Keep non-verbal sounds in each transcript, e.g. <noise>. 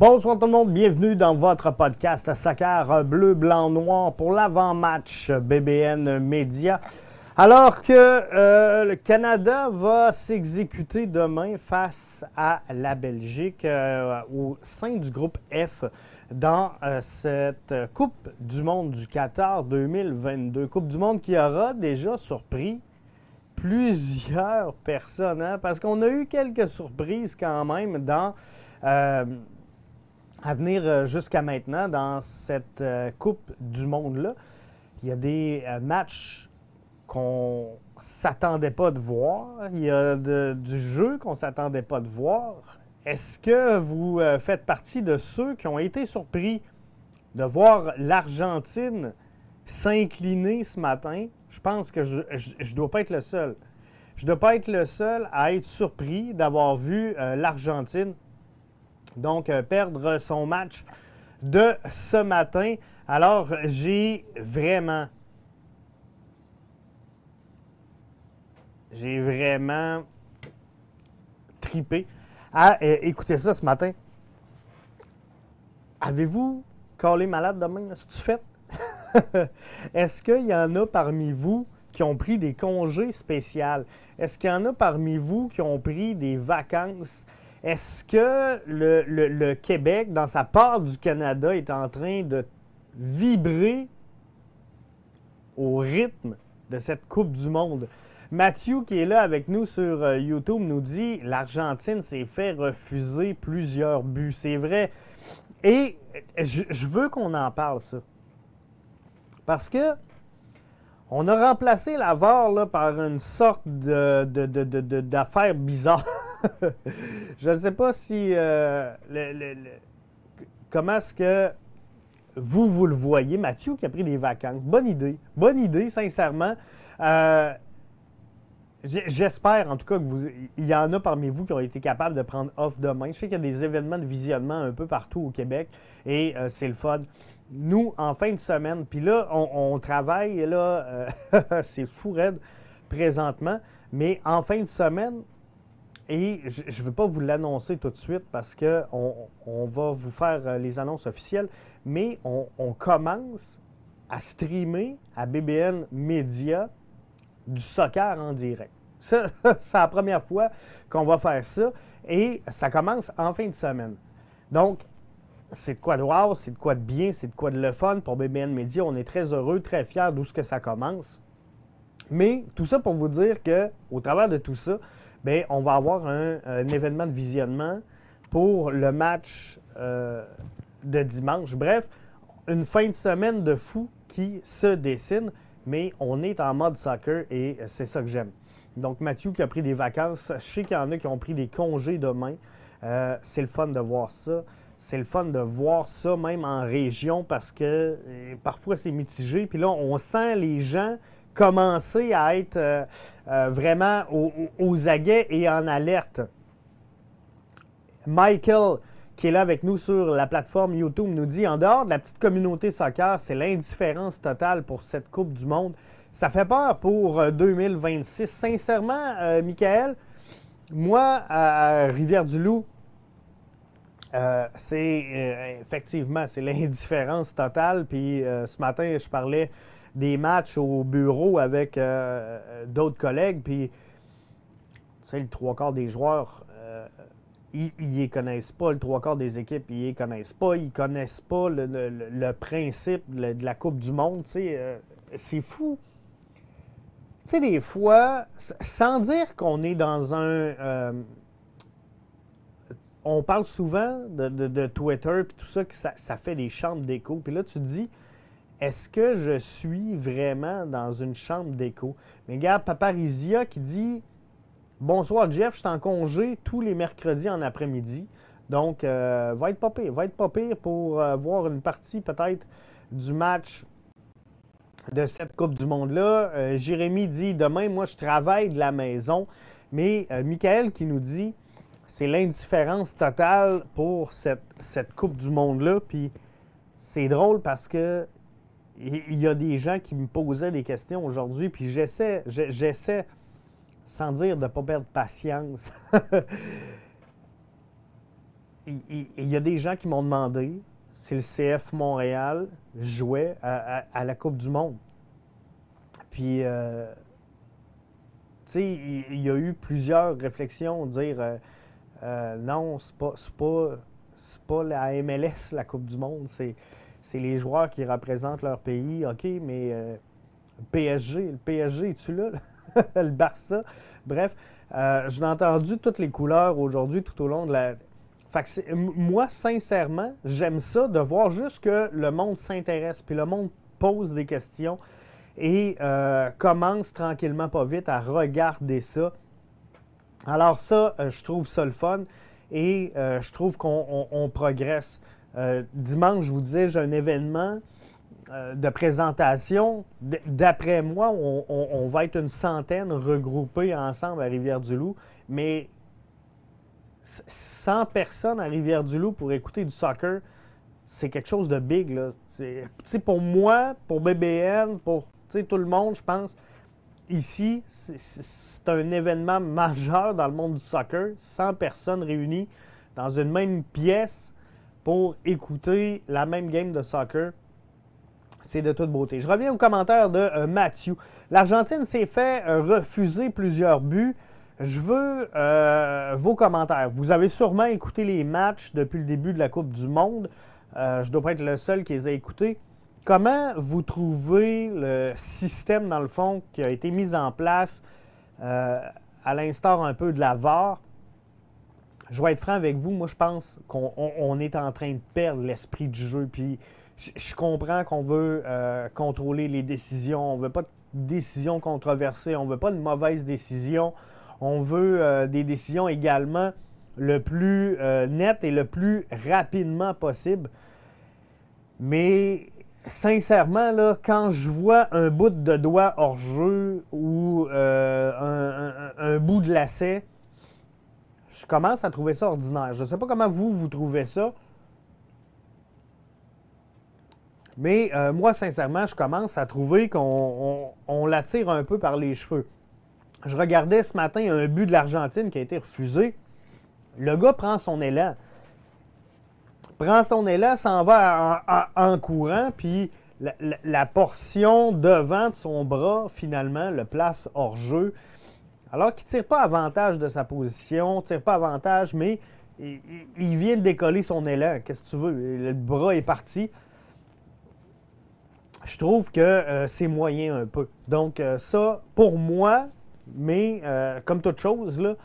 Bonsoir tout le monde, bienvenue dans votre podcast Soccer Bleu, Blanc, Noir pour l'avant-match BBN Média. Alors que euh, le Canada va s'exécuter demain face à la Belgique euh, au sein du groupe F dans euh, cette Coupe du Monde du Qatar 2022. Coupe du Monde qui aura déjà surpris plusieurs personnes, hein, parce qu'on a eu quelques surprises quand même dans à venir euh, jusqu'à maintenant dans cette euh, Coupe du Monde-là. Il y a des euh, matchs qu'on s'attendait pas de voir. Il y a du jeu qu'on s'attendait pas de voir. Est-ce que vous faites partie de ceux qui ont été surpris de voir l'Argentine s'incliner ce matin? Je pense que je ne dois pas être le seul. Je ne dois pas être le seul à être surpris d'avoir vu l'Argentine donc euh, perdre son match de ce matin. Alors, j'ai vraiment, j'ai vraiment tripé à euh, écouter ça ce matin. Avez-vous collé malade demain, si tu fais? <laughs> Est-ce qu'il y en a parmi vous qui ont pris des congés spéciaux? Est-ce qu'il y en a parmi vous qui ont pris des vacances est-ce que le, Québec, dans sa part du Canada, est en train de vibrer au rythme de cette Coupe du Monde? Mathieu, qui est là avec nous sur euh, YouTube, nous dit l'Argentine s'est fait refuser plusieurs buts. C'est vrai. Et je, veux qu'on en parle, ça. Parce que on a remplacé la VAR par une sorte d'affaire bizarre. <laughs> je ne sais pas si. Euh, comment est-ce que vous, vous le voyez? Mathieu qui a pris des vacances. Bonne idée. Bonne idée, sincèrement. Euh, j'espère en tout cas que vous, il y en a parmi vous qui ont été capables de prendre off demain. Je sais qu'il y a des événements de visionnement un peu partout au Québec et euh, c'est le fun. Nous, en fin de semaine, puis là, on, travaille, là, <laughs> c'est fou raide présentement, mais en fin de semaine, et je ne veux pas vous l'annoncer tout de suite parce qu'on on va vous faire euh, les annonces officielles, mais on, commence à streamer à BBN Media du soccer en direct. <laughs> c'est la première fois qu'on va faire ça et ça commence en fin de semaine. Donc, c'est de quoi de wow, c'est de quoi de bien, c'est de quoi de le fun pour BBN Media. On est très heureux, très fiers d'où ce que ça commence. Mais tout ça pour vous dire que, au travers de tout ça, bien, on va avoir un, événement de visionnement pour le match euh, de dimanche. Bref, une fin de semaine de fou qui se dessine, mais on est en mode soccer et c'est ça que j'aime. Donc, Mathieu qui a pris des vacances, je sais qu'il y en a qui ont pris des congés demain. Euh, c'est le fun de voir ça. C'est le fun de voir ça même en région parce que euh, parfois c'est mitigé. Puis là, on sent les gens commencer à être euh, euh, vraiment aux, aguets et en alerte. Michael, qui est là avec nous sur la plateforme YouTube, nous dit En dehors de la petite communauté soccer, c'est l'indifférence totale pour cette Coupe du Monde. Ça fait peur pour 2026. Euh, Sincèrement, Michael, moi, à Rivière-du-Loup, c'est effectivement, c'est <laughs> l'indifférence totale. Puis ce matin, je parlais des matchs au bureau avec euh, euh, d'autres collègues, puis tu sais, le trois quarts des joueurs, euh, ils ne connaissent pas, le trois quarts des équipes, ils ne connaissent pas, ils connaissent pas le, principe de la Coupe du Monde, c'est fou. Tu sais, des fois, sans dire qu'on est dans un... on parle souvent de, Twitter, puis tout ça, que ça, fait des chambres d'écho, puis là, tu te dis est-ce que je suis vraiment dans une chambre d'écho? Mais regarde, Paparizia qui dit Bonsoir Jeff, je suis en congé tous les mercredis en après-midi. Donc, euh, va être pas pire. Va être pas pire pour euh, voir une partie peut-être du match de cette Coupe du Monde-là. Euh, Jérémy dit Demain, moi, je travaille de la maison. Mais Michael qui nous dit C'est l'indifférence totale pour cette, cette Coupe du Monde-là. Puis c'est drôle parce que il y a des gens qui me posaient des questions aujourd'hui, puis j'essaie, j'essaie, sans dire de ne pas perdre patience. <laughs> il y, a des gens qui m'ont demandé si le CF Montréal jouait à, la Coupe du Monde. Puis, euh, tu sais, il, y a eu plusieurs réflexions, dire euh, euh, non, c'est pas, pas, pas la MLS, la Coupe du Monde, c'est, les joueurs qui représentent leur pays. OK, mais PSG, le PSG, es-tu là? <laughs> le Barça. Bref, j'ai entendu toutes les couleurs aujourd'hui tout au long de la, moi, sincèrement, j'aime ça de voir juste que le monde s'intéresse, puis le monde pose des questions et euh, commence tranquillement, pas vite, à regarder ça. Alors ça, euh, je trouve ça le fun et euh, je trouve qu'on progresse. dimanche, je vous disais, j'ai un événement de présentation. D'après moi, on, on, va être une centaine regroupés ensemble à Rivière-du-Loup, mais 100 personnes à Rivière-du-Loup pour écouter du soccer, c'est quelque chose de big. Là. pour moi, pour BBN, pour tout le monde, je pense, ici, c'est un événement majeur dans le monde du soccer. 100 personnes réunies dans une même pièce pour écouter la même game de soccer. C'est de toute beauté. Je reviens au commentaire de euh, Mathieu. L'Argentine s'est fait euh, refuser plusieurs buts. Je veux euh, vos commentaires. Vous avez sûrement écouté les matchs depuis le début de la Coupe du Monde. Je ne dois pas être le seul qui les a écoutés. Comment vous trouvez le système, dans le fond, qui a été mis en place euh, à l'instar un peu de la VAR? Je vais être franc avec vous. Moi, je pense qu'on est en train de perdre l'esprit du jeu. Puis, je, comprends qu'on veut contrôler les décisions. On veut pas de décisions controversées. On veut pas de mauvaises décisions. On veut euh, des décisions également le plus euh, net et le plus rapidement possible. Mais sincèrement, là, quand je vois un bout de doigt hors jeu ou euh, un, bout de lacet, je commence à trouver ça ordinaire. Je ne sais pas comment vous, vous trouvez ça. Mais moi, sincèrement, je commence à trouver qu'on l'attire un peu par les cheveux. Je regardais ce matin un but de l'Argentine qui a été refusé. Le gars prend son élan. Prend son élan, s'en va en, courant, puis la, portion devant de son bras, finalement, le place hors jeu. Alors qu'il ne tire pas avantage de sa position, tire pas avantage, mais il, vient de décoller son élan. Qu'est-ce que tu veux? Le bras est parti. Je trouve que euh, c'est moyen un peu. Donc, euh, ça, pour moi, mais euh, comme toute chose, là,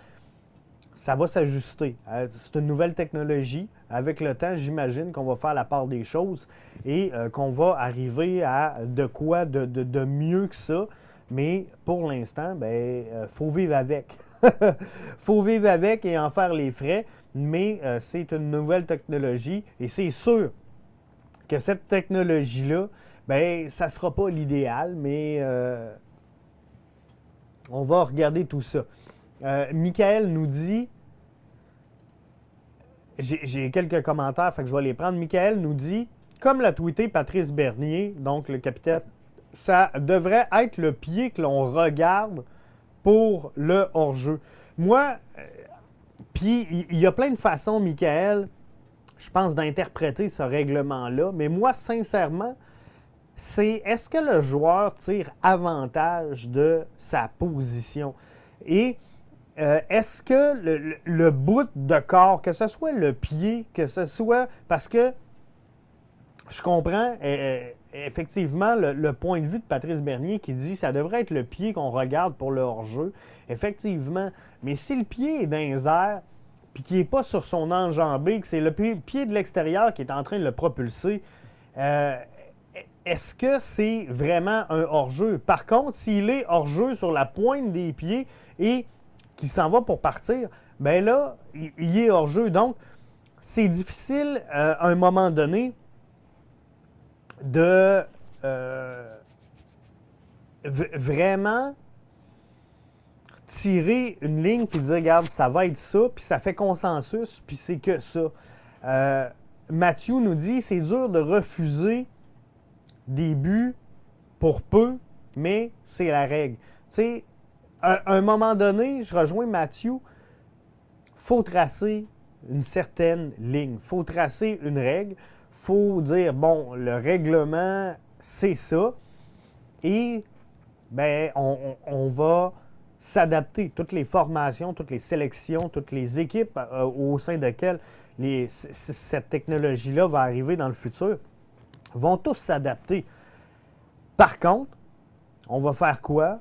ça va s'ajuster. Euh, c'est une nouvelle technologie. Avec le temps, j'imagine qu'on va faire la part des choses et euh, qu'on va arriver à de quoi de, mieux que ça. Mais pour l'instant, ben, faut vivre avec. <laughs> faut vivre avec et en faire les frais. Mais c'est une nouvelle technologie et c'est sûr que cette technologie-là, ben, ça ne sera pas l'idéal, mais on va regarder tout ça. Euh, Michael nous dit, j'ai quelques commentaires, fait que je vais les prendre. Michael nous dit, comme l'a tweeté Patrice Bernier, donc le capitaine, ça devrait être le pied que l'on regarde pour le hors-jeu. Moi, euh, puis il y a plein de façons, Michael, je pense, d'interpréter ce règlement-là, mais moi, sincèrement, c'est est-ce que le joueur tire avantage de sa position? Et euh, est-ce que le, bout de corps, que ce soit le pied, que ce soit. Parce que je comprends euh, euh, effectivement le, point de vue de Patrice Bernier qui dit que ça devrait être le pied qu'on regarde pour le hors-jeu. Effectivement. Mais si le pied est dans les puis qu'il n'est pas sur son enjambé, que c'est le pied de l'extérieur qui est en train de le propulser, est-ce que c'est vraiment un hors-jeu? Par contre, s'il est hors-jeu sur la pointe des pieds et qu'il s'en va pour partir, ben là, il est hors-jeu. Donc, c'est difficile euh, à un moment donné de euh, vraiment tirer une ligne puis dire, regarde, ça va être ça, puis ça fait consensus, puis c'est que ça. Euh, Mathieu nous dit, c'est dur de refuser des buts pour peu, mais c'est la règle. Tu sais, à un moment donné, je rejoins Mathieu, faut tracer une certaine ligne. Faut tracer une règle. Faut dire, bon, le règlement, c'est ça. Et ben, on, va s'adapter. Toutes les formations, toutes les sélections, toutes les équipes euh, au sein desquelles cette technologie-là va arriver dans le futur vont tous s'adapter. Par contre, on va faire quoi?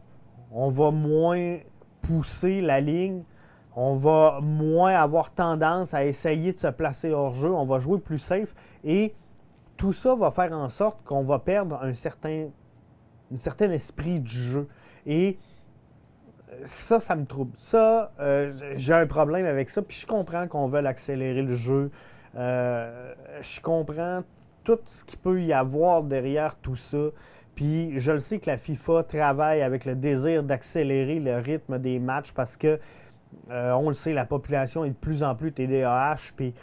On va moins pousser la ligne, on va moins avoir tendance à essayer de se placer hors jeu, on va jouer plus safe et tout ça va faire en sorte qu'on va perdre un certain, un certain esprit du jeu. Et ça, ça me trouble. Ça, euh, j'ai un problème avec ça. Puis je comprends qu'on veut accélérer le jeu. Euh, je comprends tout ce qu'il peut y avoir derrière tout ça. Puis je le sais que la FIFA travaille avec le désir d'accélérer le rythme des matchs parce que, euh, on le sait, la population est de plus en plus TDAH. Puis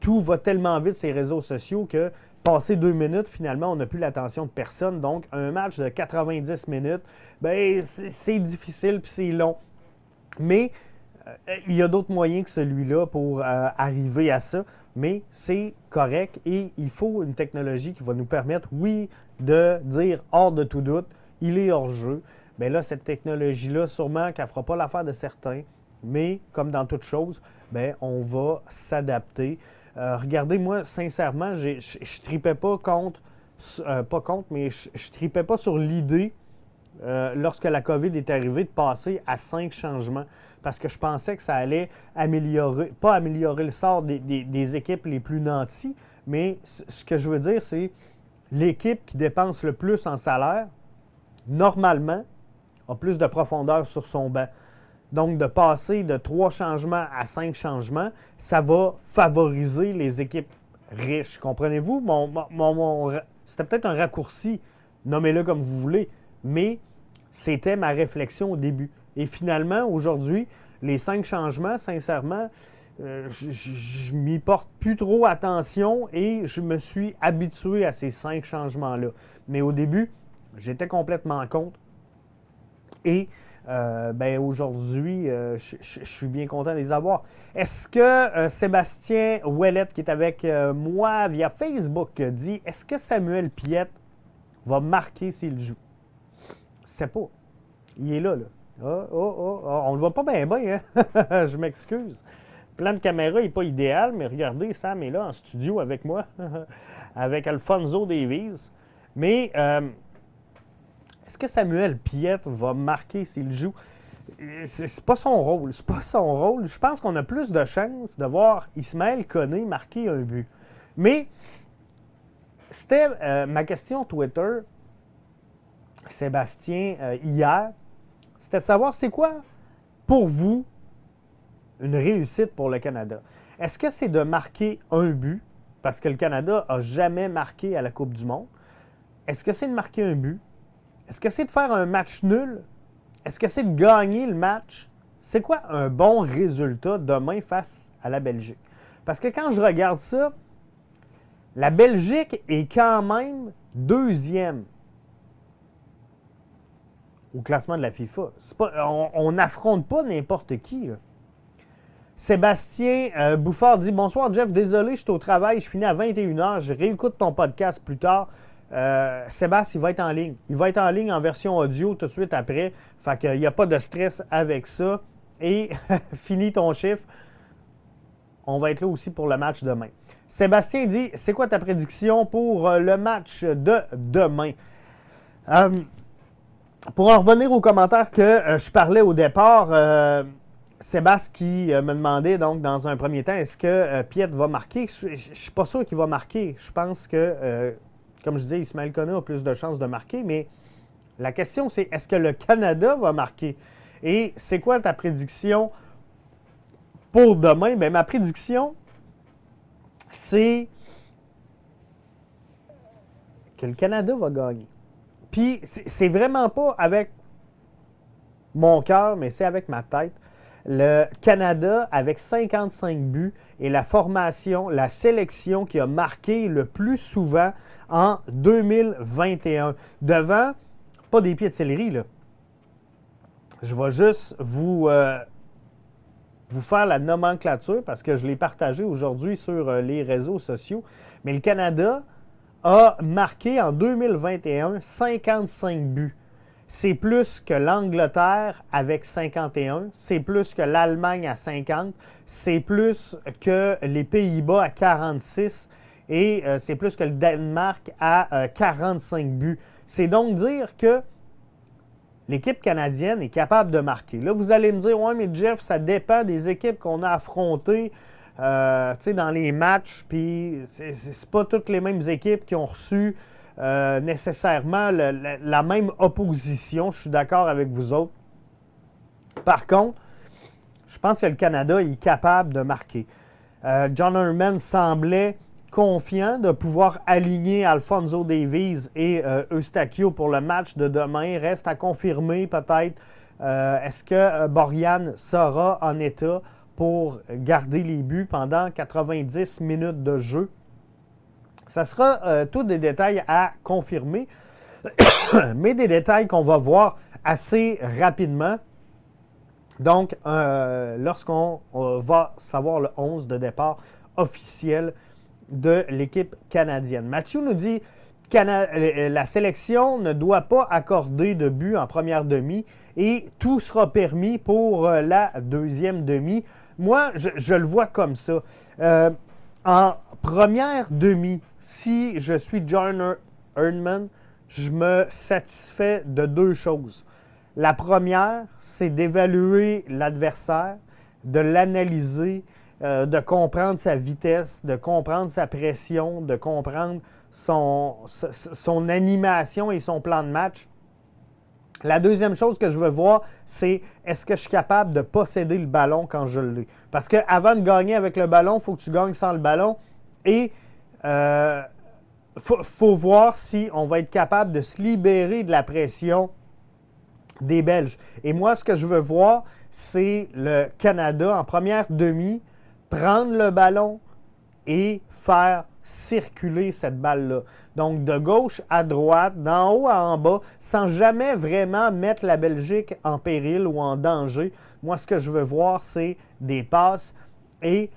tout va tellement vite ces réseaux sociaux que Passer deux minutes, finalement, on n'a plus l'attention de personne. Donc, un match de 90 minutes, ben, c'est difficile puis c'est long. Mais euh, il y a d'autres moyens que celui-là pour euh, arriver à ça. Mais c'est correct et il faut une technologie qui va nous permettre, oui, de dire hors de tout doute, il est hors jeu. Mais là, cette technologie-là, sûrement qu'elle ne fera pas l'affaire de certains. Mais comme dans toute chose, ben, on va s'adapter. Euh, regardez, moi, sincèrement, je tripais pas contre, euh, pas contre, mais je tripais pas sur l'idée, euh, lorsque la COVID est arrivée, de passer à cinq changements. Parce que je pensais que ça allait améliorer, pas améliorer le sort des, équipes les plus nantis, mais ce que je veux dire, c'est l'équipe qui dépense le plus en salaire, normalement, a plus de profondeur sur son banc. Donc, de passer de trois changements à cinq changements, ça va favoriser les équipes riches. Comprenez-vous? c'était peut-être un raccourci, nommez-le comme vous voulez, mais c'était ma réflexion au début. Et finalement, aujourd'hui, les cinq changements, sincèrement, euh, je m'y porte plus trop attention et je me suis habitué à ces cinq changements-là. Mais au début, j'étais complètement contre. Et euh, ben aujourd'hui, euh, je suis bien content de les avoir. Est-ce que Sébastien Ouellet, qui est avec moi via Facebook, dit Est-ce que Samuel Piette va marquer s'il joue? C'est pas. Il est là, là. Oh, oh, oh, oh. on le voit pas bien, bien, hein? <laughs> je m'excuse. Plan de caméra n'est pas idéal, mais regardez, Sam est là en studio avec moi, <laughs> avec Alfonso Davies. Mais est-ce que Samuel Piette va marquer s'il joue? C'est pas son rôle. C'est pas son rôle. Je pense qu'on a plus de chances de voir Ismaël Koné marquer un but. Mais c'était euh, ma question Twitter, Sébastien, euh, hier. C'était de savoir c'est quoi pour vous une réussite pour le Canada. Est-ce que c'est de marquer un but, parce que le Canada n'a jamais marqué à la Coupe du Monde? Est-ce que c'est de marquer un but? Est-ce que c'est de faire un match nul? Est-ce que c'est de gagner le match? C'est quoi un bon résultat demain face à la Belgique? Parce que quand je regarde ça, la Belgique est quand même deuxième au classement de la FIFA. on n'affronte pas n'importe qui. Sébastien euh, Bouffard dit Bonsoir Jeff, désolé, je suis au travail, je finis à 21h, je réécoute ton podcast plus tard. Euh, Sébastien, il va être en ligne. Il va être en ligne en version audio tout de suite après. Fait qu'il n'y a pas de stress avec ça. Et <laughs> fini ton chiffre. On va être là aussi pour le match demain. Sébastien dit C'est quoi ta prédiction pour euh, le match de demain? Pour en revenir aux commentaires que je parlais au départ, Sébastien qui me demandait donc dans un premier temps est-ce que Piet va marquer? Je ne suis pas sûr qu'il va marquer. Je pense que comme je disais, Ismaël Koné a plus de chances de marquer, mais la question, c'est est-ce que le Canada va marquer? Et c'est quoi ta prédiction pour demain? Bien, ma prédiction, c'est que le Canada va gagner. Puis, c'est vraiment pas avec mon cœur, mais c'est avec ma tête. Le Canada, avec 55 buts, est la formation, la sélection qui a marqué le plus souvent en 2021. Devant, pas des pieds de céleri, là. Je vais juste vous, euh, vous faire la nomenclature parce que je l'ai partagé aujourd'hui sur euh, les réseaux sociaux. Mais le Canada a marqué en 2021 55 buts. C'est plus que l'Angleterre avec 51, c'est plus que l'Allemagne à 50, c'est plus que les Pays-Bas à 46 et euh, c'est plus que le Danemark à 45 euh, buts. C'est donc dire que l'équipe canadienne est capable de marquer. Là, vous allez me dire, ouais, mais Jeff, ça dépend des équipes qu'on a affrontées euh, dans les matchs, puis c'est pas toutes les mêmes équipes qui ont reçu euh, nécessairement la, même opposition. Je suis d'accord avec vous autres. Par contre, je pense que le Canada est capable de marquer. Euh, John Herman semblait confiant de pouvoir aligner Alfonso Davies et Eustachio pour le match de demain. Reste à confirmer peut-être est-ce que Borian sera en état? Pour garder les buts pendant 90 minutes de jeu. Ça sera tous des détails à confirmer, <coughs> mais des détails qu'on va voir assez rapidement. Donc, lorsqu'on va savoir le 11 de départ officiel de l'équipe canadienne. Mathieu nous dit que euh, la sélection ne doit pas accorder de but en première demi et tout sera permis pour euh, la deuxième demi. Moi, je, le vois comme ça. Euh, en première demi, si je suis John Erdman, je me satisfais de deux choses. La première, c'est d'évaluer l'adversaire, de l'analyser, euh, de comprendre sa vitesse, de comprendre sa pression, de comprendre son, son animation et son plan de match. La deuxième chose que je veux voir, c'est est-ce que je suis capable de posséder le ballon quand je l'ai? Parce qu'avant de gagner avec le ballon, il faut que tu gagnes sans le ballon. Et il euh, faut, faut, voir si on va être capable de se libérer de la pression des Belges. Et moi, ce que je veux voir, c'est le Canada en première demi prendre le ballon et faire circuler cette balle-là. Donc de gauche à droite, d'en haut à en bas, sans jamais vraiment mettre la Belgique en péril ou en danger. Moi, ce que je veux voir, c'est des passes. Et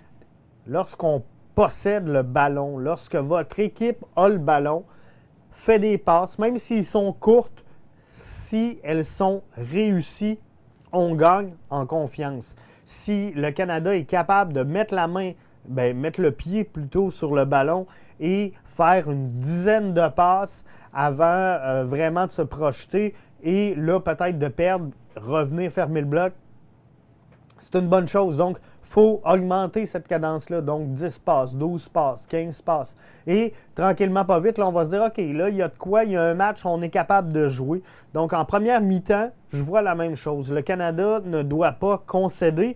lorsqu'on possède le ballon, lorsque votre équipe a le ballon, fait des passes, même s'ils sont courtes, si elles sont réussies, on gagne en confiance si le Canada est capable de mettre la main, ben, mettre le pied plutôt sur le ballon et faire une dizaine de passes avant euh, vraiment de se projeter et là peut-être de perdre, revenir fermer le bloc, c'est une bonne chose. Donc, il faut augmenter cette cadence-là. Donc, 10 passes, 12 passes, 15 passes. Et tranquillement, pas vite, là, on va se dire, OK, là, il y a de quoi, il y a un match, on est capable de jouer. Donc, en première mi-temps, je vois la même chose. Le Canada ne doit pas concéder,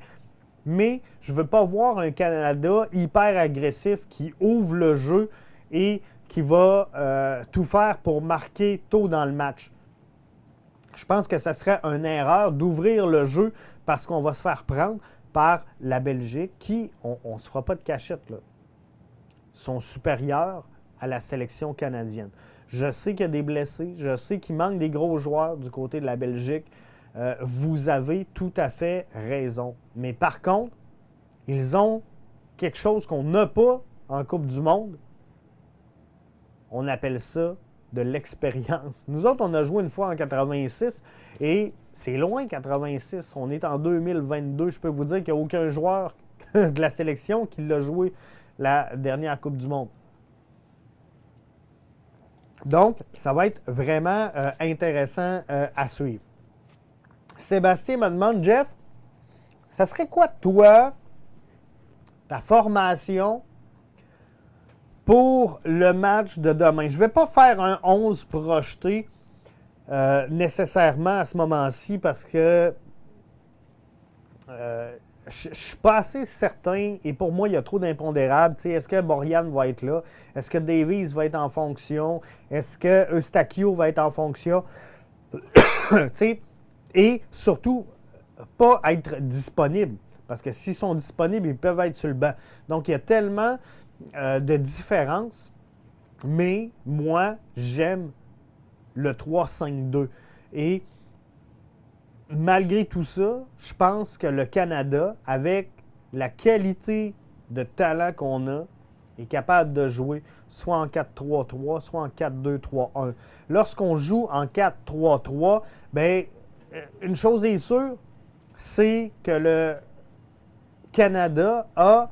mais je ne veux pas voir un Canada hyper agressif qui ouvre le jeu et qui va euh, tout faire pour marquer tôt dans le match. Je pense que ce serait une erreur d'ouvrir le jeu parce qu'on va se faire prendre par la Belgique, qui, on ne se fera pas de cachette, là, sont supérieurs à la sélection canadienne. Je sais qu'il y a des blessés, je sais qu'il manque des gros joueurs du côté de la Belgique. Euh, vous avez tout à fait raison. Mais par contre, ils ont quelque chose qu'on n'a pas en Coupe du Monde. On appelle ça de l'expérience. Nous autres, on a joué une fois en 86 et c'est loin 86. On est en 2022. Je peux vous dire qu'il n'y a aucun joueur <laughs> de la sélection qui l'a joué la dernière Coupe du Monde. Donc, ça va être vraiment euh, intéressant euh, à suivre. Sébastien me demande, Jeff, ça serait quoi toi, ta formation pour le match de demain? Je ne vais pas faire un 11 projeté euh, nécessairement à ce moment-ci parce que euh, je ne suis pas assez certain et pour moi, il y a trop d'impondérables. Est-ce que Borian va être là? Est-ce que Davies va être en fonction? Est-ce que Eustachio va être en fonction? <coughs> et surtout, pas être disponible. Parce que s'ils sont disponibles, ils peuvent être sur le banc. Donc, il y a tellement euh, de différences. Mais moi, j'aime le 3-5-2. Et malgré tout ça, je pense que le Canada, avec la qualité de talent qu'on a, est capable de jouer soit en 4-3-3, soit en 4-2-3-1. Lorsqu'on joue en 4-3-3, bien, euh, une chose est sûre, c'est que le Canada a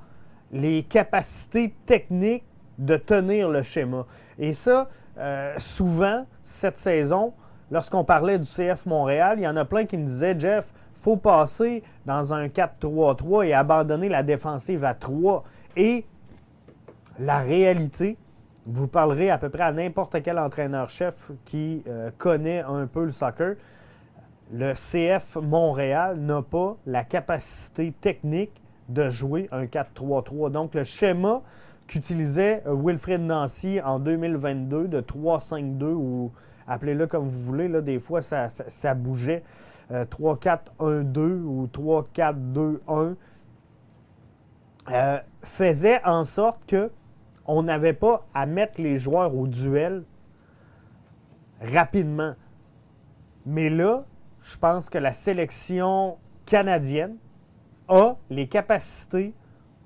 les capacités techniques de tenir le schéma. Et ça, euh, souvent, cette saison, lorsqu'on parlait du CF Montréal, il y en a plein qui me disaient, Jeff, faut passer dans un 4-3-3 et abandonner la défensive à 3. Et la réalité, vous parlerez à peu près à n'importe quel entraîneur-chef qui euh, connaît un peu le soccer. Le CF Montréal n'a pas la capacité technique de jouer un 4-3-3. Donc, le schéma qu'utilisait euh, Wilfred Nancy en 2022 de 3-5-2 ou appelez-le comme vous voulez, là, des fois ça, bougeait 3-4-1-2 euh, ou 3-4-2-1 faisait en sorte que on n'avait pas à mettre les joueurs au duel rapidement. Mais là, je pense que la sélection canadienne a les capacités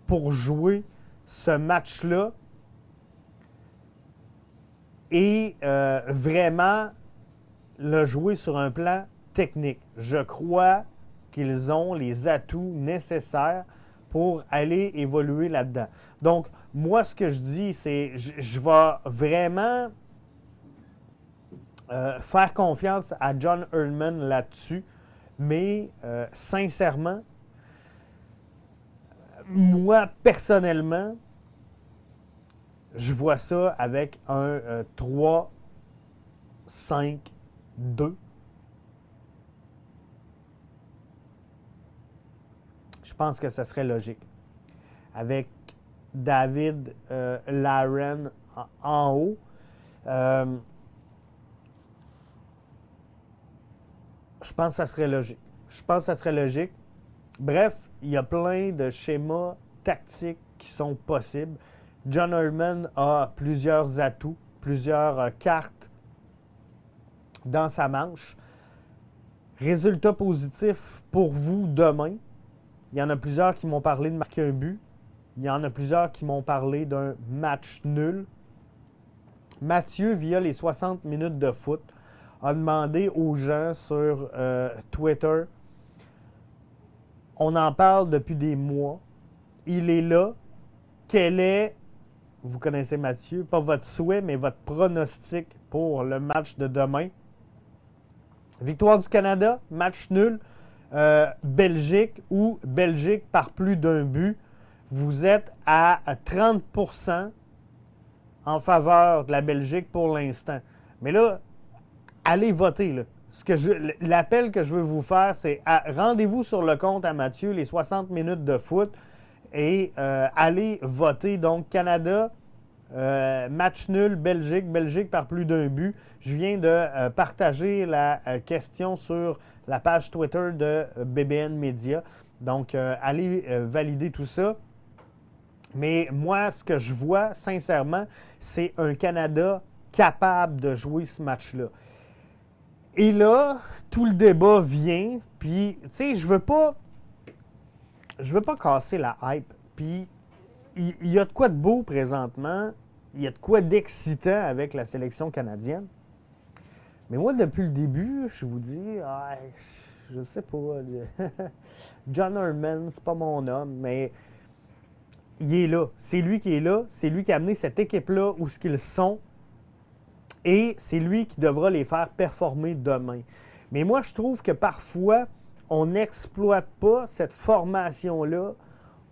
pour jouer ce match-là et euh, vraiment le jouer sur un plan technique. Je crois qu'ils ont les atouts nécessaires pour aller évoluer là-dedans. Donc, moi, ce que je dis, c'est je, vais vraiment euh, faire confiance à John Earlman là-dessus, mais euh, sincèrement, moi, personnellement, je vois ça avec un 3, 5, 2. Je pense que ça serait logique. Avec David euh, Laren en, haut. Euh, je pense que ça serait logique. Je pense que ça serait logique. Bref, il y a plein de schémas tactiques qui sont possibles. John Herman a plusieurs atouts, plusieurs euh, cartes dans sa manche. Résultat positif pour vous demain. Il y en a plusieurs qui m'ont parlé de marquer un but. Il y en a plusieurs qui m'ont parlé d'un match nul. Mathieu, via les 60 minutes de foot, a demandé aux gens sur euh, Twitter. On en parle depuis des mois. Il est là. Quel est, vous connaissez Mathieu, pas votre souhait, mais votre pronostic pour le match de demain? Victoire du Canada, match nul. Euh, Belgique ou Belgique par plus d'un but vous êtes à 30% en faveur de la Belgique pour l'instant. Mais là, allez voter. Ce que l'appel que je veux vous faire, c'est rendez-vous sur le compte à Mathieu, les 60 minutes de foot, et euh, allez voter. Donc, Canada, euh, match nul, Belgique, Belgique par plus d'un but. Je viens de euh, partager la question sur la page Twitter de BBN Media. Donc, allez valider tout ça. Mais moi, ce que je vois, sincèrement, c'est un Canada capable de jouer ce match-là. Et là, tout le débat vient, puis, tu sais, je veux pas. Je veux pas casser la hype. Puis, il y, a de quoi de beau présentement. Il y a de quoi d'excitant avec la sélection canadienne. Mais moi, depuis le début, je vous dis, ah, je sais pas. <laughs> John Herman, c'est pas mon homme, mais il est là. C'est lui qui est là. C'est lui qui a amené cette équipe-là où ce qu'ils sont. Et c'est lui qui devra les faire performer demain. Mais moi, je trouve que parfois, on n'exploite pas cette formation-là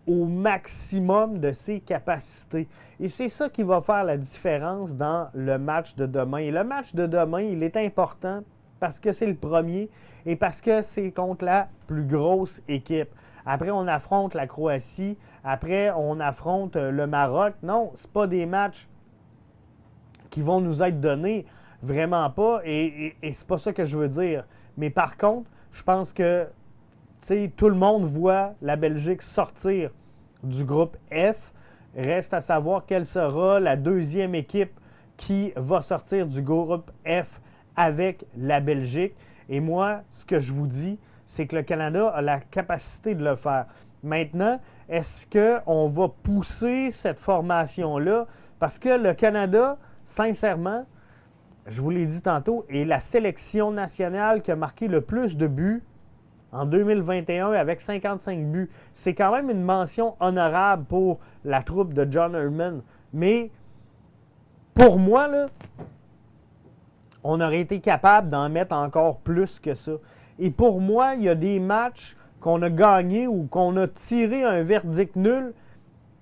au maximum de ses capacités. Et c'est ça qui va faire la différence dans le match de demain. Et le match de demain, il est important parce que c'est le premier et parce que c'est contre la plus grosse équipe. Après, on affronte la Croatie. Après, on affronte le Maroc. Non, ce pas des matchs qui vont nous être donnés. Vraiment pas. Et, et, c'est pas ça que je veux dire. Mais par contre, je pense que tout le monde voit la Belgique sortir du groupe F. Reste à savoir quelle sera la deuxième équipe qui va sortir du groupe F avec la Belgique. Et moi, ce que je vous dis, c'est que le Canada a la capacité de le faire. Maintenant, est-ce qu'on va pousser cette formation-là? Parce que le Canada, sincèrement, je vous l'ai dit tantôt, est la sélection nationale qui a marqué le plus de buts en 2021 avec 55 buts. C'est quand même une mention honorable pour la troupe de John Herman. Mais pour moi, là, on aurait été capable d'en mettre encore plus que ça. Et pour moi, il y a des matchs qu'on a gagnés ou qu'on a tiré un verdict nul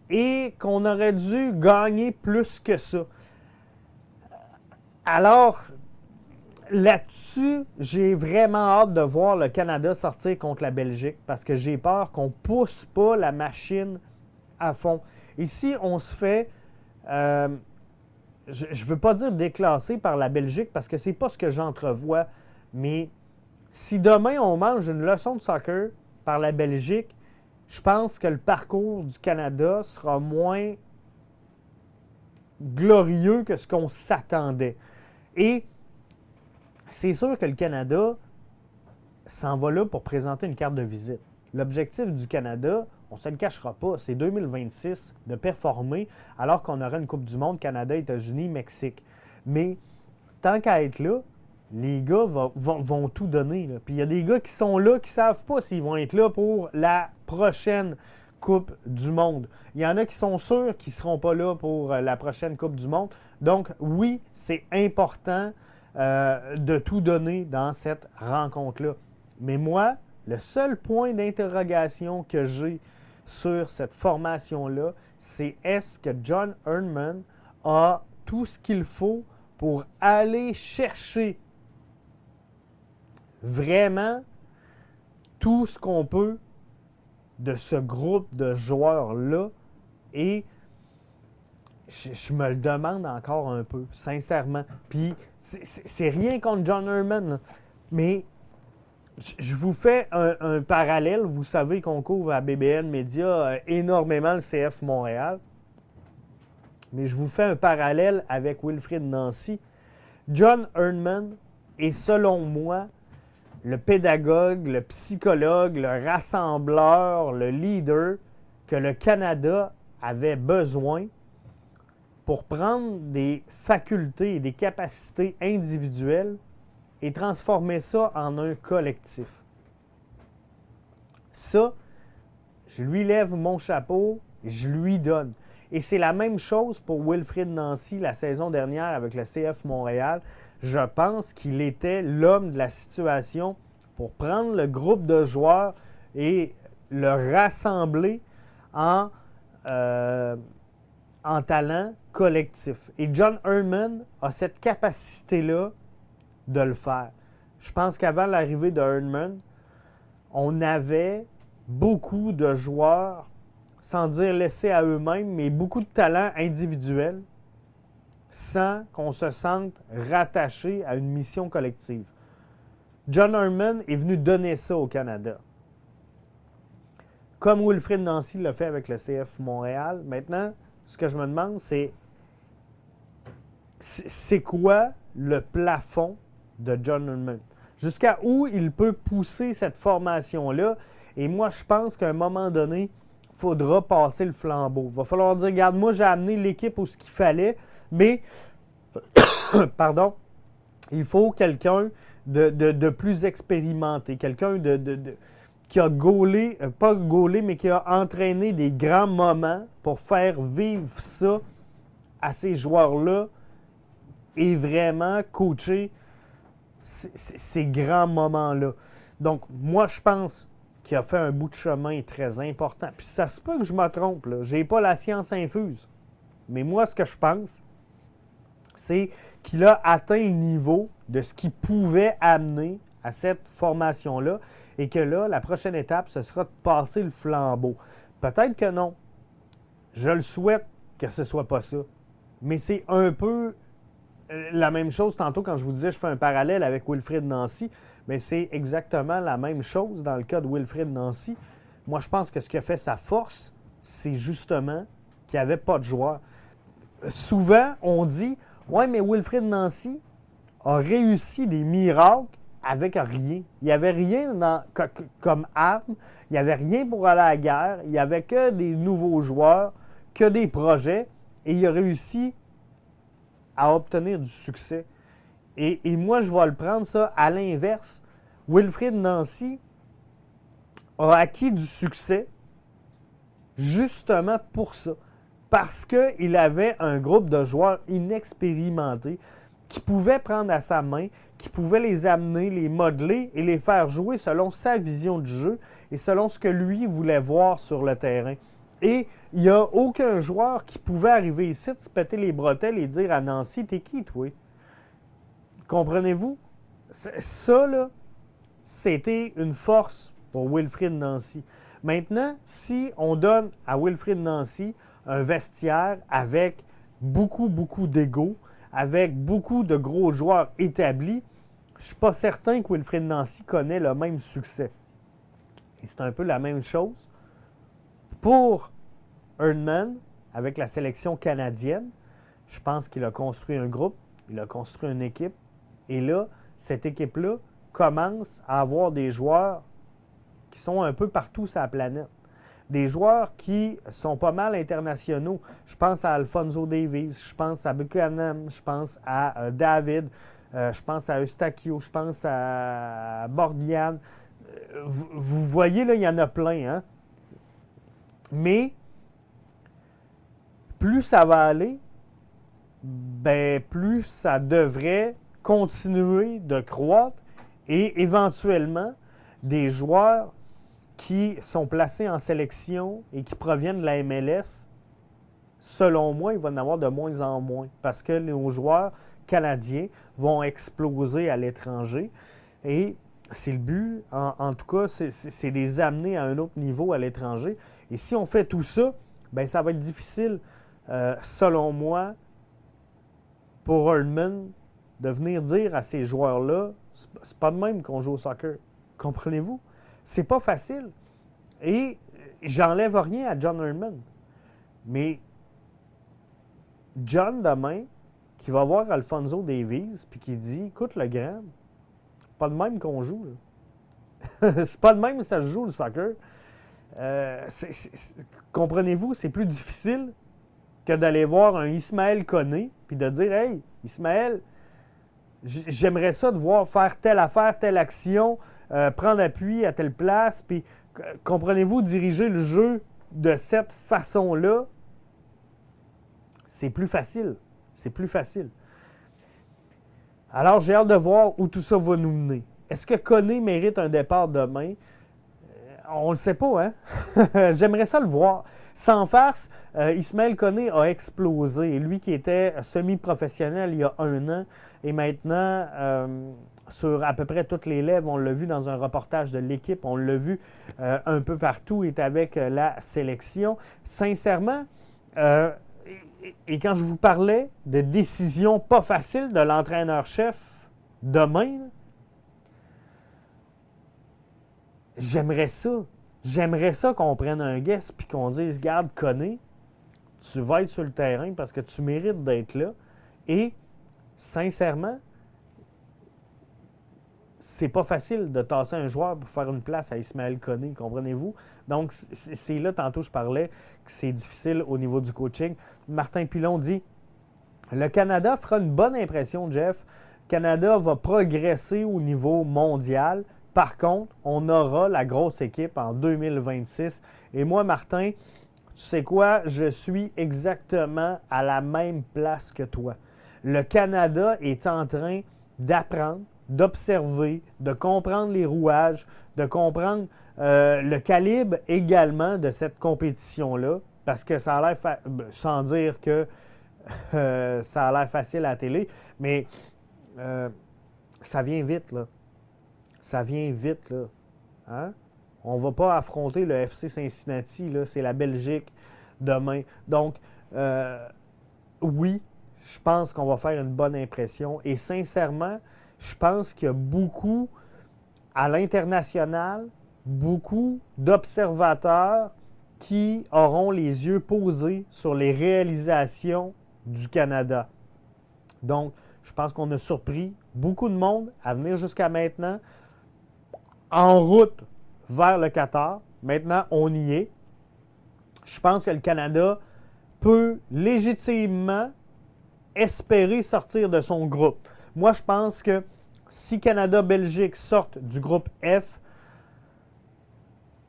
et qu'on aurait dû gagner plus que ça. Alors, là-dessus, j'ai vraiment hâte de voir le Canada sortir contre la Belgique parce que j'ai peur qu'on ne pousse pas la machine à fond. Ici, on se fait, euh, je ne veux pas dire déclassé par la Belgique parce que ce n'est pas ce que j'entrevois, mais si demain on mange une leçon de soccer par la Belgique, je pense que le parcours du Canada sera moins glorieux que ce qu'on s'attendait. Et c'est sûr que le Canada s'en va là pour présenter une carte de visite. L'objectif du Canada, on ne se le cachera pas, c'est 2026 de performer alors qu'on aura une Coupe du Monde Canada, États-Unis, Mexique. Mais tant qu'à être là, les gars vont, tout donner. Puis il y a des gars qui sont là qui ne savent pas s'ils vont être là pour la prochaine Coupe du Monde. Il y en a qui sont sûrs qu'ils ne seront pas là pour euh, la prochaine Coupe du Monde. Donc oui, c'est important euh, de tout donner dans cette rencontre-là. Mais moi, le seul point d'interrogation que j'ai sur cette formation-là, c'est est-ce que John Ernman a tout ce qu'il faut pour aller chercher vraiment tout ce qu'on peut de ce groupe de joueurs-là et je, me le demande encore un peu, sincèrement. Puis, c'est rien contre John Herman, mais je vous fais un, parallèle. Vous savez qu'on couvre à BBN Media euh, énormément le CF Montréal. Mais je vous fais un parallèle avec Wilfrid Nancy. John Ernman est, selon moi, le pédagogue, le psychologue, le rassembleur, le leader que le Canada avait besoin pour prendre des facultés et des capacités individuelles et transformer ça en un collectif. Ça, je lui lève mon chapeau, je lui donne. Et c'est la même chose pour Wilfrid Nancy la saison dernière avec le CF Montréal. Je pense qu'il était l'homme de la situation pour prendre le groupe de joueurs et le rassembler en, euh, en talent collectif. Et John Herman a cette capacité-là de le faire. Je pense qu'avant l'arrivée de Herman, on avait beaucoup de joueurs, sans dire laissés à eux-mêmes, mais beaucoup de talents individuels, sans qu'on se sente rattaché à une mission collective. John Herman est venu donner ça au Canada. Comme Wilfrid Nancy l'a fait avec le CF Montréal. Maintenant, ce que je me demande, c'est c'est quoi le plafond de John Herman? Jusqu'à où il peut pousser cette formation-là? Et moi, je pense qu'à un moment donné, il faudra passer le flambeau. Il va falloir dire, regarde, moi, j'ai amené l'équipe où ce qu'il fallait, mais, <coughs> pardon, il faut quelqu'un de, plus expérimenté, quelqu'un de, qui a gaulé, euh, pas gaulé, mais qui a entraîné des grands moments pour faire vivre ça à ces joueurs-là et vraiment coacher ces grands moments-là. Donc, moi, je pense qu'il a fait un bout de chemin très important. Puis ça se peut que je me trompe, je n'ai pas la science infuse. Mais moi, ce que je pense, c'est qu'il a atteint le niveau de ce qu'il pouvait amener à cette formation-là et que là, la prochaine étape, ce sera de passer le flambeau. Peut-être que non. Je le souhaite que ce ne soit pas ça. Mais c'est un peu euh, la même chose tantôt quand je vous disais je fais un parallèle avec Wilfrid Nancy. Mais c'est exactement la même chose dans le cas de Wilfrid Nancy. Moi, je pense que ce qui a fait sa force, c'est justement qu'il n'y avait pas de joueurs. Souvent, on dit Ouais, mais Wilfrid Nancy a réussi des miracles avec rien. Il n'y avait rien comme arme. Il n'y avait rien pour aller à la guerre. Il n'y avait que des nouveaux joueurs, que des projets. Et il a réussi à obtenir du succès. Et, et moi, je vais le prendre ça à l'inverse. Wilfrid Nancy a acquis du succès justement pour ça. Parce qu'il avait un groupe de joueurs inexpérimentés qui pouvaient prendre à sa main, qui pouvaient les amener, les modeler et les faire jouer selon sa vision du jeu et selon ce que lui voulait voir sur le terrain. Et il n'y a aucun joueur qui pouvait arriver ici, se péter les bretelles et dire à Nancy T'es qui, toi Comprenez-vous? Ça, là, c'était une force pour Wilfrid Nancy. Maintenant, si on donne à Wilfrid Nancy un vestiaire avec beaucoup, beaucoup d'ego, avec beaucoup de gros joueurs établis, je ne suis pas certain que Wilfrid Nancy connaît le même succès. Et c'est un peu la même chose pour Erdman avec la sélection canadienne. Je pense qu'il a construit un groupe, il a construit une équipe. Et là, cette équipe-là commence à avoir des joueurs qui sont un peu partout sur la planète. Des joueurs qui sont pas mal internationaux. Je pense à Alfonso Davies, je pense à Buchanan, je pense à euh, David, euh, je pense à Eustachio, je pense à Bordian. Euh, vous, voyez, là, il y en a plein. Hein? Mais plus ça va aller, ben, plus ça devrait continuer de croître et éventuellement des joueurs qui sont placés en sélection et qui proviennent de la MLS, selon moi, il va en avoir de moins en moins parce que nos joueurs canadiens vont exploser à l'étranger. Et c'est le but, en, tout cas, c'est les amener à un autre niveau à l'étranger. Et si on fait tout ça, ben ça va être difficile, euh, selon moi, pour Herdman de venir dire à ces joueurs-là, c'est pas de même qu'on joue au soccer. Comprenez-vous? C'est pas facile. Et j'enlève rien à John Herman. Mais John, demain, qui va voir Alfonso Davies, puis qui dit Écoute, le grand, pas de même qu'on joue. <laughs> c'est pas de même que ça se joue le soccer. Euh, comprenez-vous, c'est plus difficile que d'aller voir un Ismaël Koné puis de dire Hey, Ismaël, j'aimerais ça de voir faire telle affaire, telle action, euh, prendre appui à telle place, puis comprenez-vous, diriger le jeu de cette façon-là, c'est plus facile. C'est plus facile. Alors, j'ai hâte de voir où tout ça va nous mener. Est-ce que Koné mérite un départ demain? Euh, on ne le sait pas, hein? <laughs> J'aimerais ça le voir. Sans farce, euh, Ismaël Koné a explosé. Lui qui était semi-professionnel il y a un an et maintenant, sur à peu près toutes les lèvres. On l'a vu dans un reportage de l'équipe, on l'a vu euh, un peu partout, est avec euh, la sélection. Sincèrement, euh, et, quand je vous parlais de décisions pas faciles de l'entraîneur-chef demain, j'aimerais ça. J'aimerais ça qu'on prenne un guest puis qu'on dise Garde, connais, tu vas être sur le terrain parce que tu mérites d'être là. Et sincèrement, c'est pas facile de tasser un joueur pour faire une place à Ismaël Koné, comprenez-vous? Donc, c'est là, tantôt, je parlais que c'est difficile au niveau du coaching. Martin Pilon dit Le Canada fera une bonne impression, Jeff. Le Canada va progresser au niveau mondial. Par contre, on aura la grosse équipe en 2026. Et moi, Martin, tu sais quoi? Je suis exactement à la même place que toi. Le Canada est en train d'apprendre d'observer, de comprendre les rouages, de comprendre euh, le calibre également de cette compétition-là, parce que ça a l'air, ben, sans dire que <laughs> euh, ça a l'air facile à la télé, mais euh, ça vient vite, là. Ça vient vite, là. Hein? On va pas affronter le FC Cincinnati, là. C'est la Belgique demain. Donc, oui, je pense qu'on va faire une bonne impression. Et sincèrement, je pense qu'il y a beaucoup à l'international, beaucoup d'observateurs qui auront les yeux posés sur les réalisations du Canada. Donc, je pense qu'on a surpris beaucoup de monde à venir jusqu'à maintenant en route vers le Qatar. Maintenant, on y est. Je pense que le Canada peut légitimement espérer sortir de son groupe. Moi, je pense que si Canada-Belgique sortent du groupe F,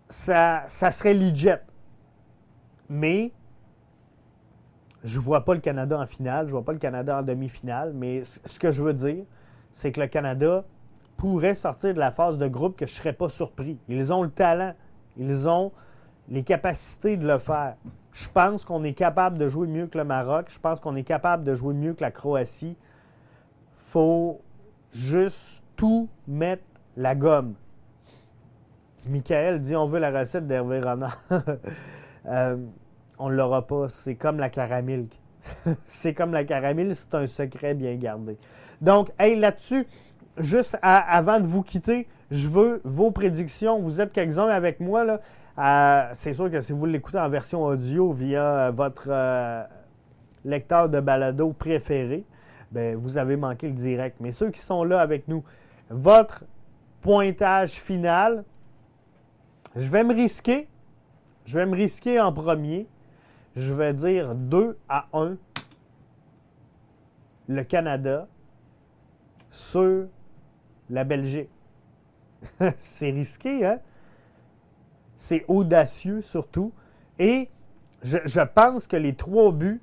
ça, ça serait legit. Mais je ne vois pas le Canada en finale, je ne vois pas le Canada en demi-finale, mais ce que je veux dire, c'est que le Canada pourrait sortir de la phase de groupe que je ne serais pas surpris. Ils ont le talent, ils ont les capacités de le faire. Je pense qu'on est capable de jouer mieux que le Maroc, je pense qu'on est capable de jouer mieux que la Croatie. Faut juste tout mettre la gomme. Michael dit on veut la recette d'Hervé Renard. <laughs> Euh, on ne l'aura pas. C'est comme la caramilk. <laughs> c'est comme la caramilk, c'est un secret bien gardé. Donc, hey, là-dessus, juste avant de vous quitter, je veux vos prédictions. Vous êtes quelques-uns avec moi. Là. Euh, c'est sûr que si vous l'écoutez en version audio via euh, votre lecteur de balado préféré, ben, vous avez manqué le direct. Mais ceux qui sont là avec nous, votre pointage final, je vais me risquer. Je vais me risquer en premier. Je vais dire 2 à 1 le Canada sur la Belgique. <laughs> C'est risqué, hein? C'est audacieux surtout. Et je, pense que les trois buts,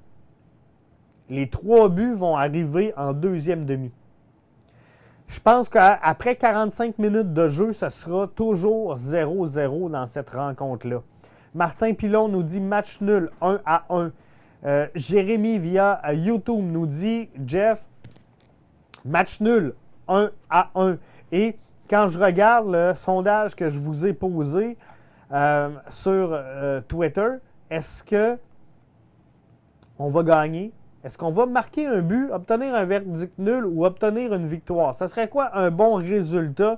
les trois buts vont arriver en deuxième demi. Je pense qu'après 45 minutes de jeu, ce sera toujours 0-0 dans cette rencontre-là. Martin Pilon nous dit match nul 1 à 1. Euh, Jérémy via YouTube nous dit Jeff, match nul 1 à 1. Et quand je regarde le sondage que je vous ai posé euh, sur Twitter, est-ce que on va gagner? Est-ce qu'on va marquer un but, obtenir un verdict nul ou obtenir une victoire? Ça serait quoi un bon résultat?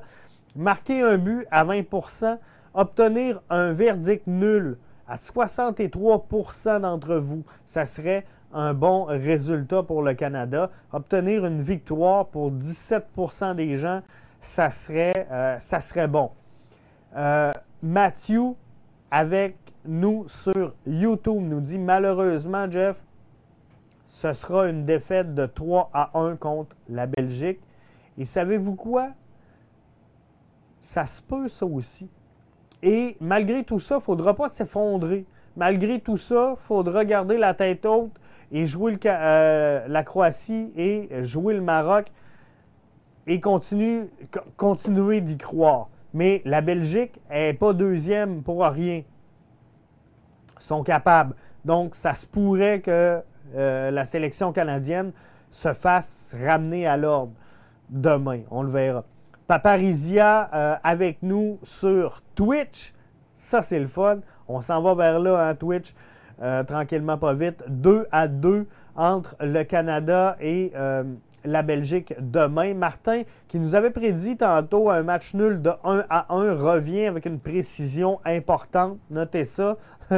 Marquer un but à 20% obtenir un verdict nul à 63% d'entre vous, ça serait un bon résultat pour le Canada. Obtenir une victoire pour 17% des gens, ça serait, euh, ça serait bon. Euh, Matthew, avec nous sur YouTube, nous dit malheureusement, Jeff, ce sera une défaite de 3 à 1 contre la Belgique. Et savez-vous quoi? Ça se peut, ça aussi. Et malgré tout ça, il ne faudra pas s'effondrer. Malgré tout ça, il faudra garder la tête haute et jouer euh, la Croatie et jouer le Maroc et continuer d'y croire. Mais la Belgique n'est pas deuxième pour rien. Ils sont capables. Donc, ça se pourrait que euh, la sélection canadienne se fasse ramener à l'ordre demain. On le verra. Paparizia euh, avec nous sur Twitch. Ça, c'est le fun. On s'en va vers là, hein, Twitch, euh, tranquillement, pas vite. 2 à 2 entre le Canada et la Belgique demain. Martin, qui nous avait prédit tantôt un match nul de 1 à 1, revient avec une précision importante. Notez ça. <laughs>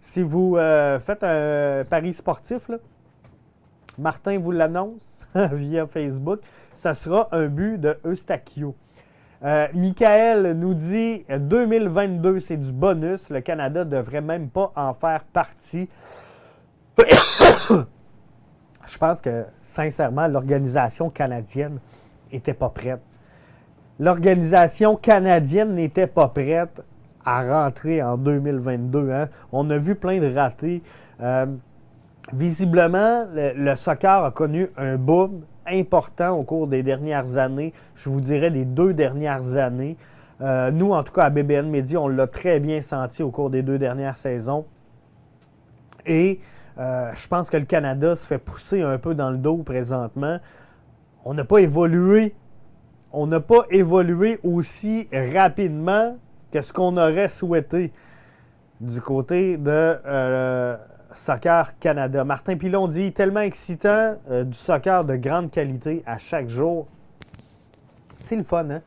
si vous euh, faites un pari sportif, Martin vous l'annonce <laughs> via Facebook, ça sera un but de Eustachio. Euh, Michael nous dit 2022, c'est du bonus. Le Canada ne devrait même pas en faire partie. <coughs> Je pense que, sincèrement, l'organisation canadienne n'était pas prête. L'organisation canadienne n'était pas prête à rentrer en 2022. Hein. On a vu plein de ratés. Euh, visiblement, le, soccer a connu un boom important au cours des dernières années, je vous dirais des deux dernières années. Euh, nous, en tout cas, à BBN Media, on l'a très bien senti au cours des deux dernières saisons. Et euh, je pense que le Canada se fait pousser un peu dans le dos présentement. On n'a pas évolué. On n'a pas évolué aussi rapidement que ce qu'on aurait souhaité du côté de euh, Soccer Canada. Martin Pilon dit tellement excitant, euh, du soccer de grande qualité à chaque jour. C'est le fun, hein?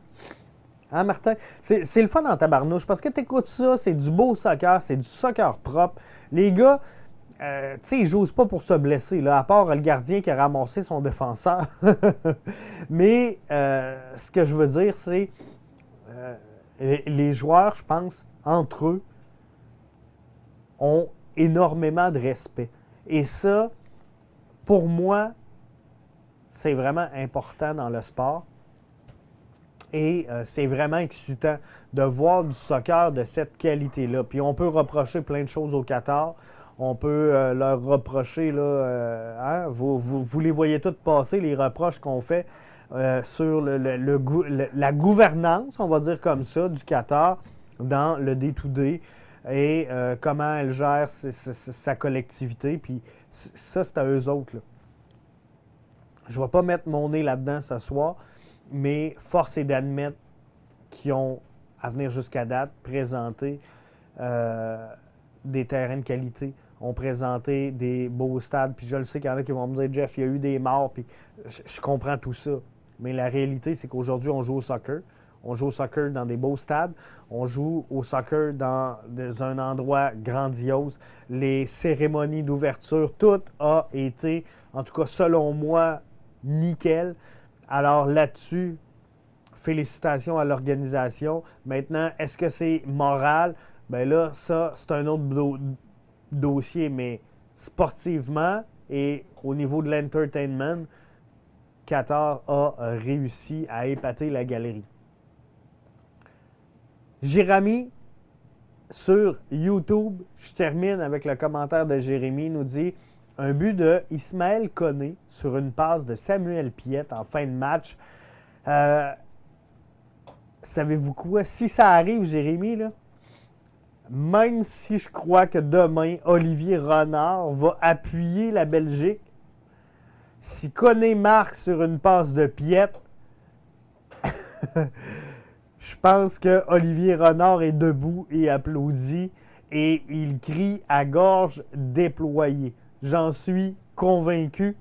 Hein, Martin? C'est le fun en tabarnouche parce que tu écoutes ça, c'est du beau soccer, c'est du soccer propre. Les gars, euh, tu sais, ils n'osent pas pour se blesser, là, à part le gardien qui a ramassé son défenseur. <laughs> Mais euh, ce que je veux dire, c'est euh, les joueurs, je pense, entre eux, ont énormément de respect. Et ça, pour moi, c'est vraiment important dans le sport. Et c'est vraiment excitant de voir du soccer de cette qualité-là. Puis on peut reprocher plein de choses au Qatar on peut euh, leur reprocher, là, euh, hein, vous, les voyez toutes passer, les reproches qu'on fait euh, sur la gouvernance, on va dire comme ça, du Qatar dans le D2D et comment elle gère sa collectivité. Puis ça, c'est à eux autres. Je ne vais pas mettre mon nez là-dedans ce soir, mais force est d'admettre qu'ils ont, à venir jusqu'à date, présenté des terrains de qualité ont présenté des beaux stades. Puis je le sais qu'il y en a qui vont me dire, Jeff, il y a eu des morts, puis je, comprends tout ça. Mais la réalité, c'est qu'aujourd'hui, on joue au soccer. On joue au soccer dans des beaux stades. On joue au soccer dans, un endroit grandiose. Les cérémonies d'ouverture, tout a été, en tout cas selon moi, nickel. Alors là-dessus, félicitations à l'organisation. Maintenant, est-ce que c'est moral? Bien là, ça, c'est un autre dossier, mais sportivement et au niveau de l'entertainment, Qatar a réussi à épater la galerie. Jérémy, sur YouTube, je termine avec le commentaire de Jérémy, nous dit un but de Ismaël Koné sur une passe de Samuel Piette en fin de match. Euh, savez-vous quoi? Si ça arrive, Jérémy, même si je crois que demain, Olivier Renard va appuyer la Belgique, si connaît marque sur une passe de piette, <laughs> je pense que Olivier Renard est debout et applaudit et il crie à gorge déployée. J'en suis convaincu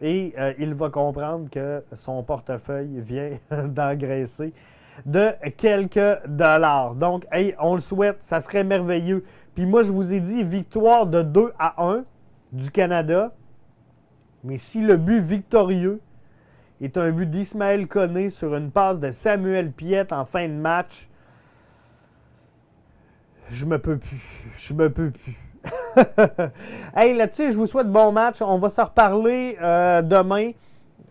et euh, il va comprendre que son portefeuille vient <laughs> d'engraisser de quelques dollars. Donc, hey, on le souhaite, ça serait merveilleux. Puis moi, je vous ai dit victoire de 2 à 1 du Canada. Mais si le but victorieux est un but d'Ismaël Koné sur une passe de Samuel Piette en fin de match, je me peux plus. Je me peux plus. <laughs> hey, là-dessus, je vous souhaite bon match. On va se reparler euh, demain.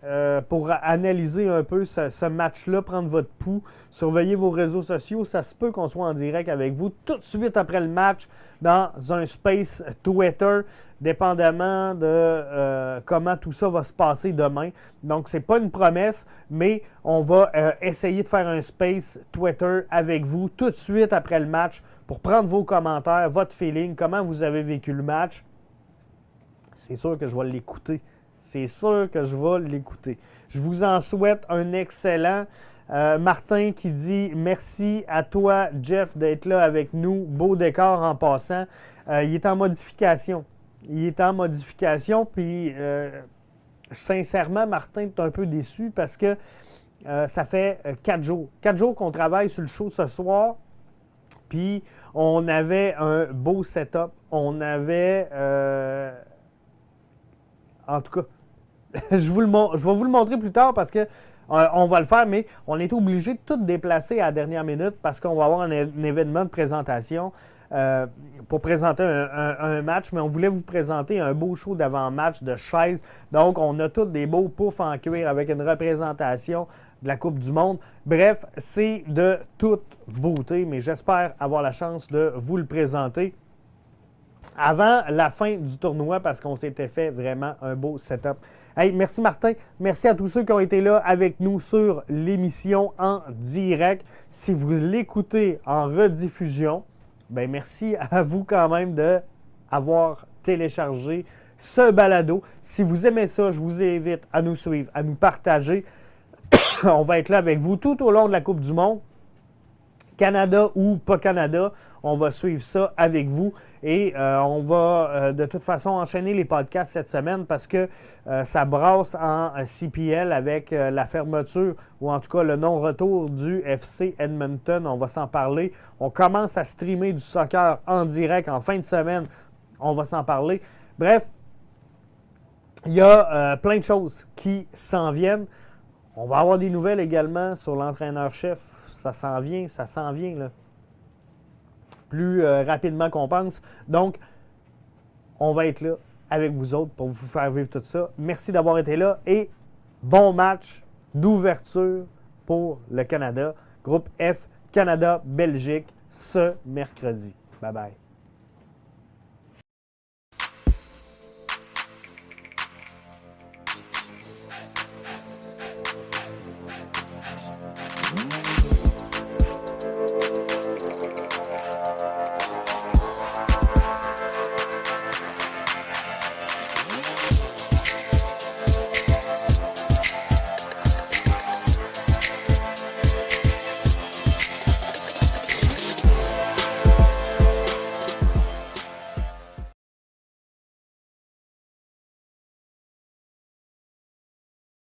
Euh, pour analyser un peu ce, match-là, prendre votre pouls, surveiller vos réseaux sociaux. Ça se peut qu'on soit en direct avec vous tout de suite après le match dans un space Twitter, dépendamment de euh, comment tout ça va se passer demain. Donc, ce n'est pas une promesse, mais on va euh, essayer de faire un space Twitter avec vous tout de suite après le match pour prendre vos commentaires, votre feeling, comment vous avez vécu le match. C'est sûr que je vais l'écouter c'est sûr que je vais l'écouter. Je vous en souhaite un excellent. Euh, Martin qui dit merci à toi, Jeff, d'être là avec nous. Beau décor en passant. Euh, il est en modification. Il est en modification. Puis, euh, sincèrement, Martin, est un peu déçu parce que ça fait quatre jours. Quatre jours qu'on travaille sur le show ce soir. Puis, on avait un beau setup. On avait. en tout cas, <laughs> je, vous le, je vais vous le montrer plus tard parce que euh, on va le faire, mais on est obligé de tout déplacer à la dernière minute parce qu'on va avoir un, événement de présentation euh, pour présenter un, match, mais on voulait vous présenter un beau show d'avant-match de chaises. Donc, on a tous des beaux poufs en cuir avec une représentation de la Coupe du Monde. Bref, c'est de toute beauté, mais j'espère avoir la chance de vous le présenter avant la fin du tournoi parce qu'on s'était fait vraiment un beau setup. Merci Martin. Merci à tous ceux qui ont été là avec nous sur l'émission en direct. Si vous l'écoutez en rediffusion, ben merci <laughs> à vous quand même de avoir téléchargé ce balado. Si vous aimez ça, je vous invite à nous suivre, à nous partager. <coughs> On va être là avec vous tout au long de la Coupe du Monde. Canada ou pas Canada, on va suivre ça avec vous et euh, on va euh, de toute façon enchaîner les podcasts cette semaine parce que euh, ça brasse en CPL avec la fermeture ou en tout cas le non-retour du FC Edmonton. On va s'en parler. On commence à streamer du soccer en direct en fin de semaine On va s'en parler. Bref, il y a plein de choses qui s'en viennent. On va avoir des nouvelles également sur l'entraîneur-chef. Ça s'en vient, ça s'en vient, là. Plus euh, rapidement qu'on pense. Donc, on va être là avec vous autres pour vous faire vivre tout ça. Merci d'avoir été là et bon match d'ouverture pour le Canada. Groupe F, Canada-Belgique, ce mercredi. Bye bye.